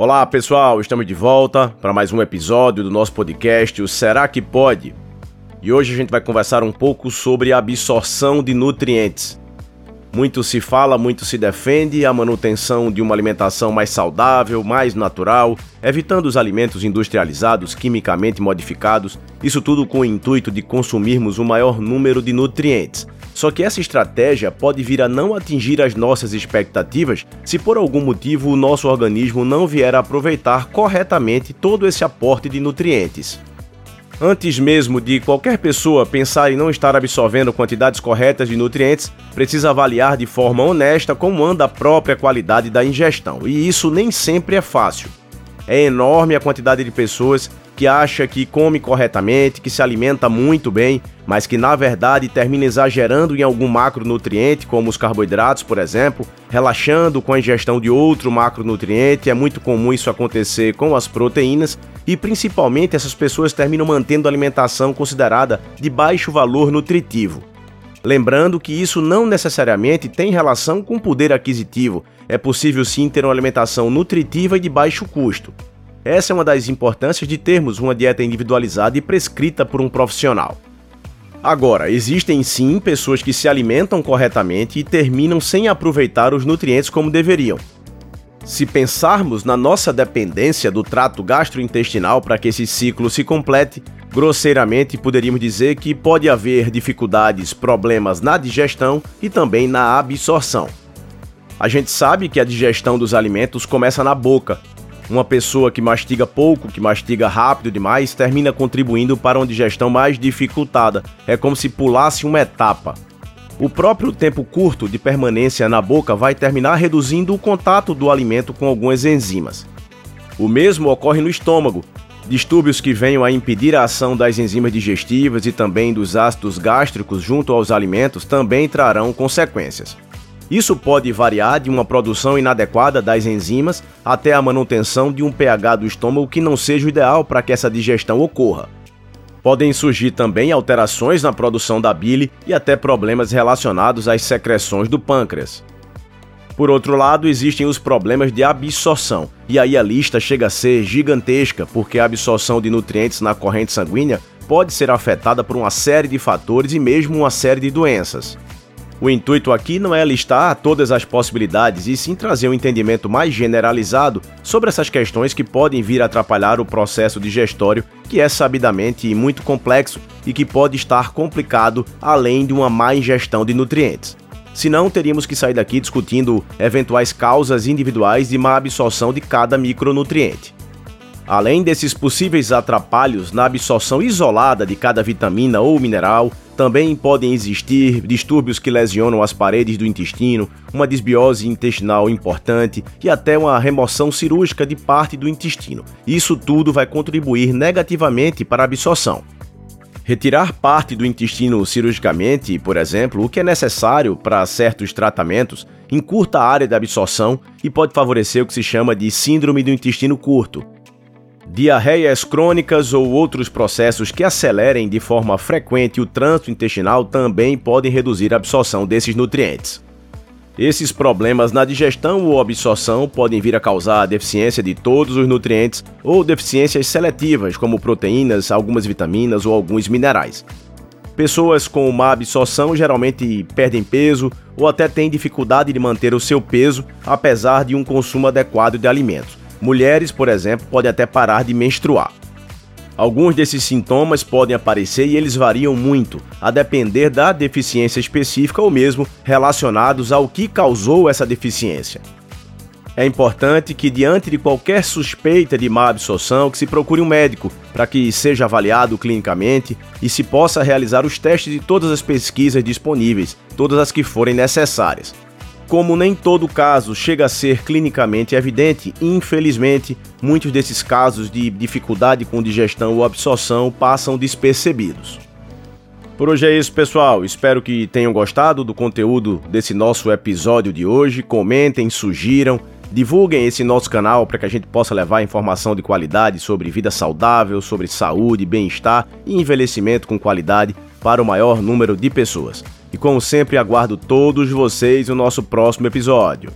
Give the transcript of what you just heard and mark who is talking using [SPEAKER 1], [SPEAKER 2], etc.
[SPEAKER 1] Olá pessoal, estamos de volta para mais um episódio do nosso podcast, o Será que Pode? E hoje a gente vai conversar um pouco sobre a absorção de nutrientes. Muito se fala, muito se defende a manutenção de uma alimentação mais saudável, mais natural, evitando os alimentos industrializados, quimicamente modificados, isso tudo com o intuito de consumirmos o maior número de nutrientes. Só que essa estratégia pode vir a não atingir as nossas expectativas se por algum motivo o nosso organismo não vier a aproveitar corretamente todo esse aporte de nutrientes. Antes mesmo de qualquer pessoa pensar em não estar absorvendo quantidades corretas de nutrientes, precisa avaliar de forma honesta como anda a própria qualidade da ingestão, e isso nem sempre é fácil. É enorme a quantidade de pessoas que acha que come corretamente, que se alimenta muito bem, mas que na verdade termina exagerando em algum macronutriente, como os carboidratos, por exemplo, relaxando com a ingestão de outro macronutriente. É muito comum isso acontecer com as proteínas e principalmente essas pessoas terminam mantendo a alimentação considerada de baixo valor nutritivo. Lembrando que isso não necessariamente tem relação com poder aquisitivo, é possível sim ter uma alimentação nutritiva e de baixo custo. Essa é uma das importâncias de termos uma dieta individualizada e prescrita por um profissional. Agora, existem sim pessoas que se alimentam corretamente e terminam sem aproveitar os nutrientes como deveriam. Se pensarmos na nossa dependência do trato gastrointestinal para que esse ciclo se complete, grosseiramente poderíamos dizer que pode haver dificuldades, problemas na digestão e também na absorção. A gente sabe que a digestão dos alimentos começa na boca, uma pessoa que mastiga pouco, que mastiga rápido demais, termina contribuindo para uma digestão mais dificultada. É como se pulasse uma etapa. O próprio tempo curto de permanência na boca vai terminar reduzindo o contato do alimento com algumas enzimas. O mesmo ocorre no estômago. Distúrbios que venham a impedir a ação das enzimas digestivas e também dos ácidos gástricos junto aos alimentos também trarão consequências. Isso pode variar de uma produção inadequada das enzimas até a manutenção de um pH do estômago que não seja o ideal para que essa digestão ocorra. Podem surgir também alterações na produção da bile e até problemas relacionados às secreções do pâncreas. Por outro lado, existem os problemas de absorção, e aí a lista chega a ser gigantesca, porque a absorção de nutrientes na corrente sanguínea pode ser afetada por uma série de fatores e mesmo uma série de doenças. O intuito aqui não é listar todas as possibilidades e sim trazer um entendimento mais generalizado sobre essas questões que podem vir atrapalhar o processo digestório, que é sabidamente muito complexo e que pode estar complicado além de uma má ingestão de nutrientes. Senão, teríamos que sair daqui discutindo eventuais causas individuais de má absorção de cada micronutriente. Além desses possíveis atrapalhos na absorção isolada de cada vitamina ou mineral, também podem existir distúrbios que lesionam as paredes do intestino, uma desbiose intestinal importante e até uma remoção cirúrgica de parte do intestino. Isso tudo vai contribuir negativamente para a absorção. Retirar parte do intestino cirurgicamente, por exemplo, o que é necessário para certos tratamentos, encurta a área de absorção e pode favorecer o que se chama de síndrome do intestino curto, Diarreias crônicas ou outros processos que acelerem de forma frequente o trânsito intestinal também podem reduzir a absorção desses nutrientes. Esses problemas na digestão ou absorção podem vir a causar a deficiência de todos os nutrientes ou deficiências seletivas, como proteínas, algumas vitaminas ou alguns minerais. Pessoas com má absorção geralmente perdem peso ou até têm dificuldade de manter o seu peso apesar de um consumo adequado de alimentos. Mulheres, por exemplo, podem até parar de menstruar. Alguns desses sintomas podem aparecer e eles variam muito, a depender da deficiência específica ou mesmo relacionados ao que causou essa deficiência. É importante que, diante de qualquer suspeita de má absorção, que se procure um médico para que seja avaliado clinicamente e se possa realizar os testes de todas as pesquisas disponíveis, todas as que forem necessárias. Como nem todo caso chega a ser clinicamente evidente, infelizmente, muitos desses casos de dificuldade com digestão ou absorção passam despercebidos. Por hoje é isso, pessoal. Espero que tenham gostado do conteúdo desse nosso episódio de hoje. Comentem, sugiram, divulguem esse nosso canal para que a gente possa levar informação de qualidade sobre vida saudável, sobre saúde, bem-estar e envelhecimento com qualidade para o maior número de pessoas. E como sempre, aguardo todos vocês no nosso próximo episódio.